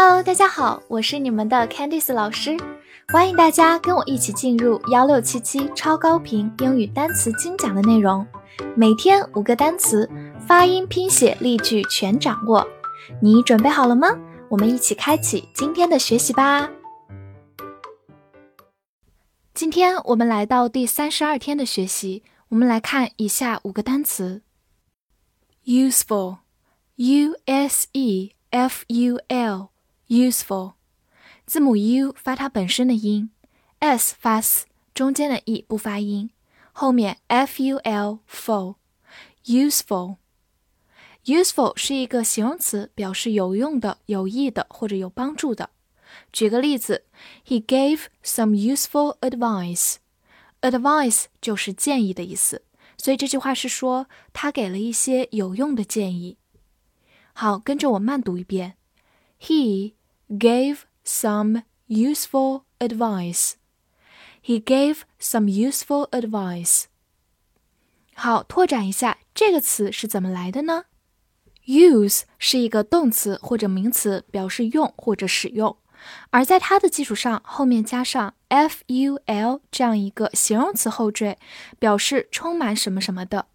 Hello，大家好，我是你们的 Candice 老师，欢迎大家跟我一起进入幺六七七超高频英语单词精讲的内容，每天五个单词，发音、拼写、例句全掌握，你准备好了吗？我们一起开启今天的学习吧。今天我们来到第三十二天的学习，我们来看以下五个单词：useful，u s e。f u l useful，字母 u 发它本身的音，s 发 s，中间的 e 不发音，后面 f u l ful useful useful 是一个形容词，表示有用的、有益的或者有帮助的。举个例子，He gave some useful advice。advice 就是建议的意思，所以这句话是说他给了一些有用的建议。好，跟着我慢读一遍。He gave some useful advice. He gave some useful advice. 好，拓展一下，这个词是怎么来的呢？Use 是一个动词或者名词，表示用或者使用，而在它的基础上，后面加上 ful 这样一个形容词后缀，表示充满什么什么的。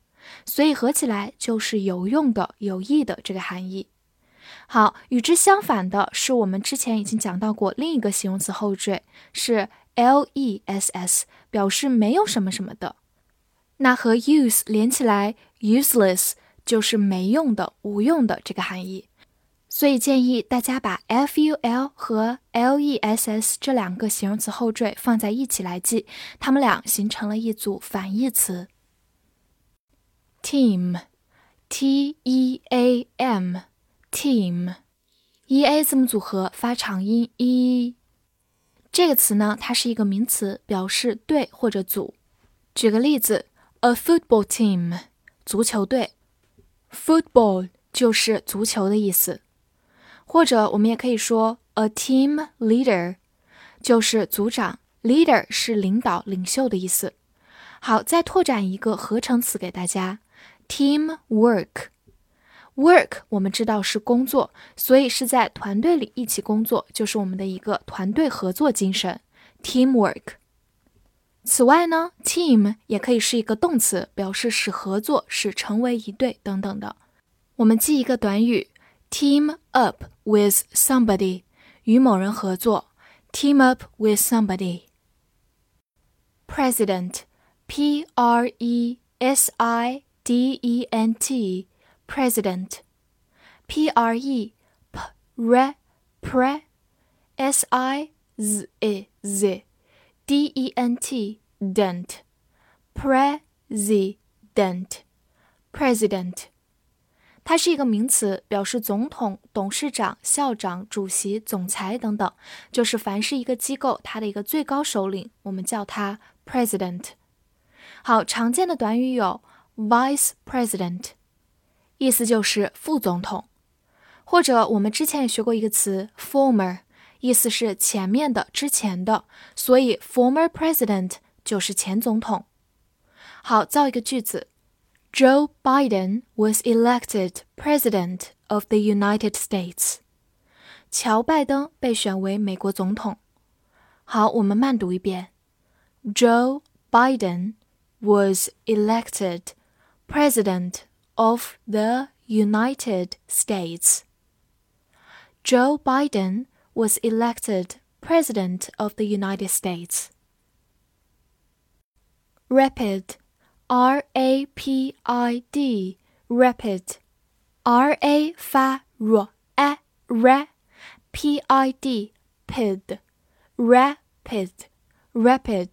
所以合起来就是有用的、有益的这个含义。好，与之相反的是，我们之前已经讲到过另一个形容词后缀是 less，表示没有什么什么的。那和 use 连起来，useless 就是没用的、无用的这个含义。所以建议大家把 ful 和 less 这两个形容词后缀放在一起来记，它们俩形成了一组反义词。team，T E A M Team，e a 字母组合发长音 e。这个词呢，它是一个名词，表示队或者组。举个例子，a football team，足球队。football 就是足球的意思。或者我们也可以说 a team leader，就是组长。leader 是领导、领袖的意思。好，再拓展一个合成词给大家。：teamwork Work，我们知道是工作，所以是在团队里一起工作，就是我们的一个团队合作精神。Teamwork。此外呢，team 也可以是一个动词，表示使合作、使成为一对等等的。我们记一个短语：team up with somebody，与某人合作。Team up with somebody。President，P R E S I。D E N T president P R E P R pre S I Z E Z D E N T dent president president 它是一个名词，表示总统、董事长、校长、主席、总裁等等，就是凡是一个机构它的一个最高首领，我们叫它 president。好，常见的短语有。Vice President， 意思就是副总统，或者我们之前也学过一个词 Former，意思是前面的、之前的，所以 Former President 就是前总统。好，造一个句子：Joe Biden was elected President of the United States。乔拜登被选为美国总统。好，我们慢读一遍：Joe Biden was elected。President of the United States. Joe Biden was elected President of the United States. Rapid, R A P I D, rapid, R A 发 r a r p i d pid, rapid, rapid，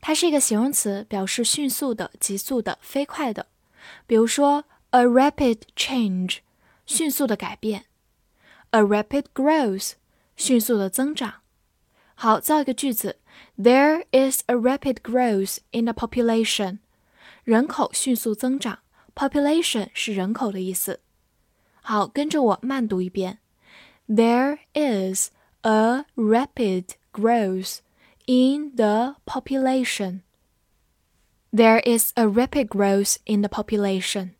它是一个形容词，表示迅速的、急速的、飞快的。 比如说，a rapid change，迅速的改变；a rapid growth，迅速的增长。好，造一个句子：There is a rapid growth in the population。人口迅速增长，population 是人口的意思。好，跟着我慢读一遍：There is a rapid growth in the population。 There is a rapid growth in the population。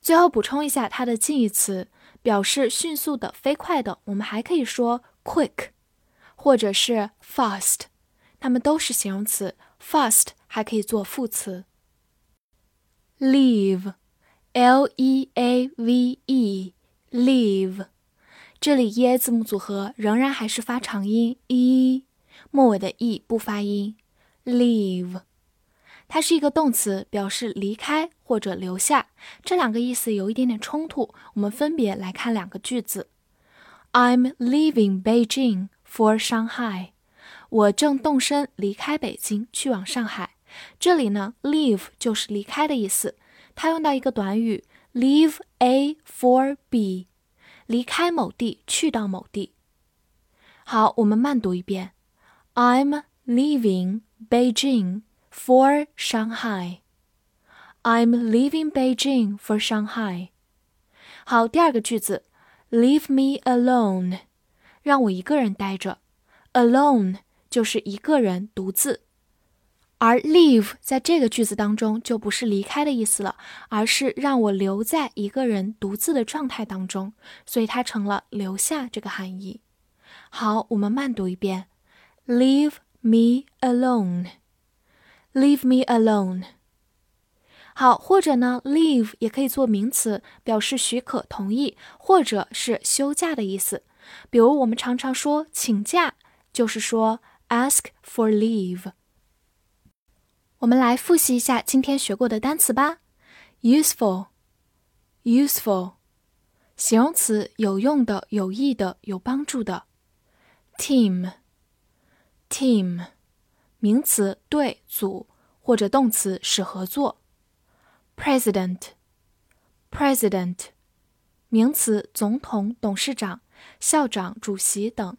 最后补充一下它的近义词， 表示迅速的、飞快的，我们还可以说 quick，或者是 fast，它们都是形容词。fast 还可以做副词。leave，L-E-A-V-E，leave，这里 e a 字母组合仍然还是发长音 e，末尾的 e 不发音。leave， 它是一个动词，表示离开或者留下。这两个意思有一点点冲突，我们分别来看两个句子。I'm leaving Beijing for Shanghai。我正动身离开北京，去往上海。这里呢，leave 就是离开的意思。它用到一个短语，leave A for B，离开某地，去到某地。好，我们慢读一遍：I'm leaving Beijing for Shanghai. I'm leaving Beijing for Shanghai. 好，第二个句子，Leave me alone，让我一个人待着。Alone 就是一个人独自。而 leave 在这个句子当中就不是离开的意思了，而是让我留在一个人独自的状态当中，所以它成了留下这个含义。好，我们慢读一遍：Leave me alone. Leave me alone。好，或者呢，leave 也可以做名词，表示许可、同意，或者是休假的意思。比如我们常常说请假，就是说 ask for leave。我们来复习一下今天学过的单词吧。useful，useful，形容词，有用的、有益的、有帮助的。team，team，名词，对、组，或者动词，使合作。president，president，名词，总统、董事长、校长、主席等。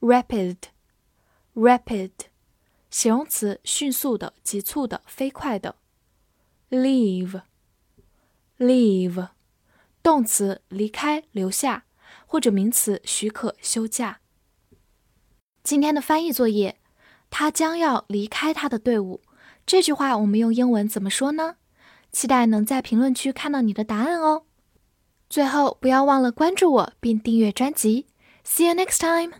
rapid，rapid。形容词，迅速的、急促的、飞快的。leave，leave，动词，离开、留下，或者名词，许可休假。今天的翻译作业，他将要离开他的队伍。这句话我们用英文怎么说呢？期待能在评论区看到你的答案哦。最后，不要忘了关注我并订阅专辑。See you next time.